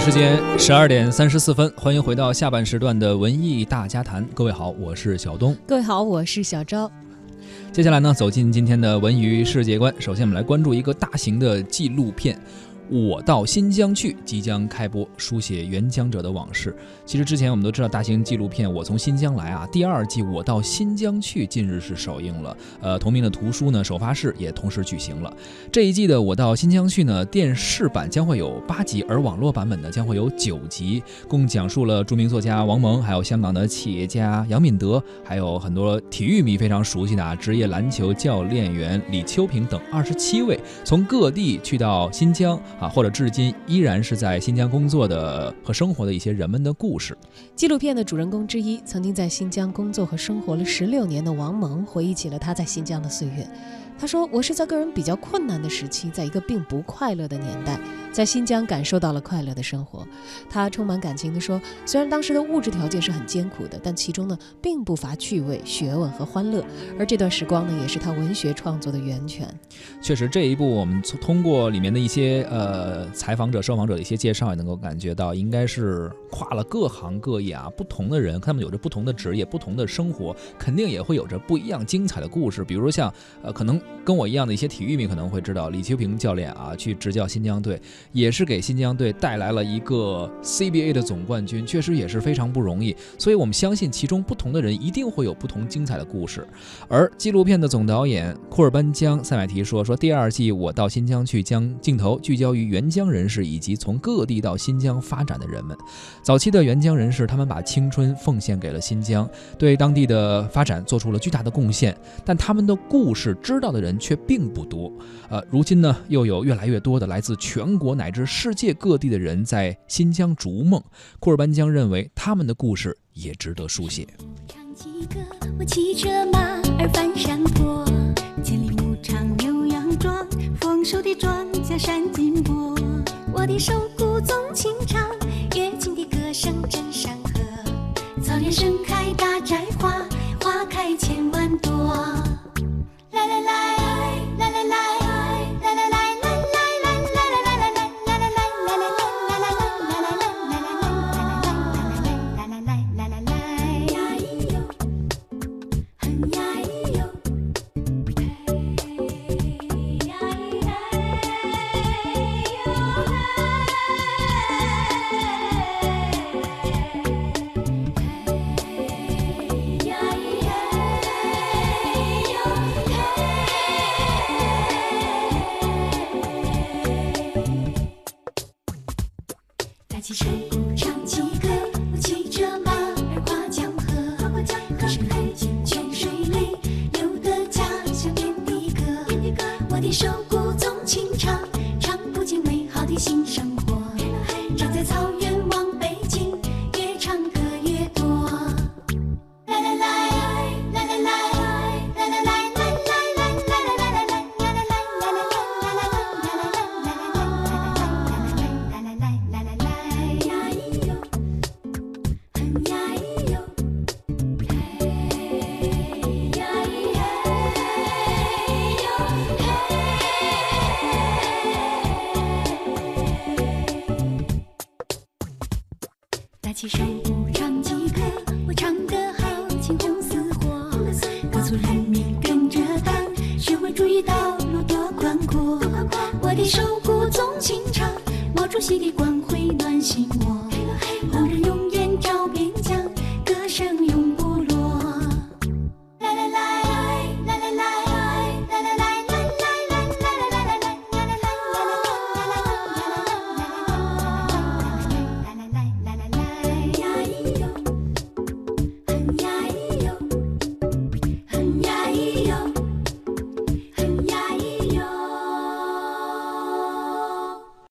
时间十二点三十四分，欢迎回到下半时段的文艺大家谈。各位好，我是小东。各位好，我是小昭。接下来呢，走进今天的文娱世界观。首先，我们来关注一个大型的纪录片。我到新疆去即将开播，书写援疆者的往事。其实之前我们都知道，大型纪录片《我从新疆来》啊，第二季《我到新疆去》近日是首映了。呃，同名的图书呢，首发式也同时举行了。这一季的《我到新疆去》呢，电视版将会有八集，而网络版本呢将会有九集，共讲述了著名作家王蒙，还有香港的企业家杨敏德，还有很多体育迷非常熟悉的啊，职业篮球教练员李秋平等二十七位，从各地去到新疆。啊，或者至今依然是在新疆工作的和生活的一些人们的故事。纪录片的主人公之一，曾经在新疆工作和生活了十六年的王蒙，回忆起了他在新疆的岁月。他说：“我是在个人比较困难的时期，在一个并不快乐的年代，在新疆感受到了快乐的生活。”他充满感情地说：“虽然当时的物质条件是很艰苦的，但其中呢，并不乏趣味、学问和欢乐。而这段时光呢，也是他文学创作的源泉。”确实，这一部我们通过里面的一些呃呃采访者、受访者的一些介绍，也能够感觉到，应该是跨了各行各业啊，不同的人，他们有着不同的职业、不同的生活，肯定也会有着不一样精彩的故事。比如像呃，可能。跟我一样的一些体育迷可能会知道，李秋平教练啊，去执教新疆队，也是给新疆队带来了一个 CBA 的总冠军，确实也是非常不容易。所以我们相信，其中不同的人一定会有不同精彩的故事。而纪录片的总导演库尔班江塞买提说：“说第二季我到新疆去，将镜头聚焦于援疆人士以及从各地到新疆发展的人们。早期的援疆人士，他们把青春奉献给了新疆，对当地的发展做出了巨大的贡献。但他们的故事知道的。”人却并不多，呃，如今呢，又有越来越多的来自全国乃至世界各地的人在新疆逐梦。库尔班江认为，他们的故事也值得书写。我骑着马儿翻山坡，丰收的庄稼闪金波。我的手鼓纵情唱，乐清的歌声震山河。草原盛开骑手鼓唱起歌，我骑着马儿跨江河，歌声流进泉水里，流的家乡遍地歌。我的手鼓纵情唱，唱不尽美好的新打起手鼓唱起歌，我唱得好，情红似火。各族人民跟着党，学会主义道路多宽阔。我的手鼓纵情唱，毛主席的光辉暖心窝。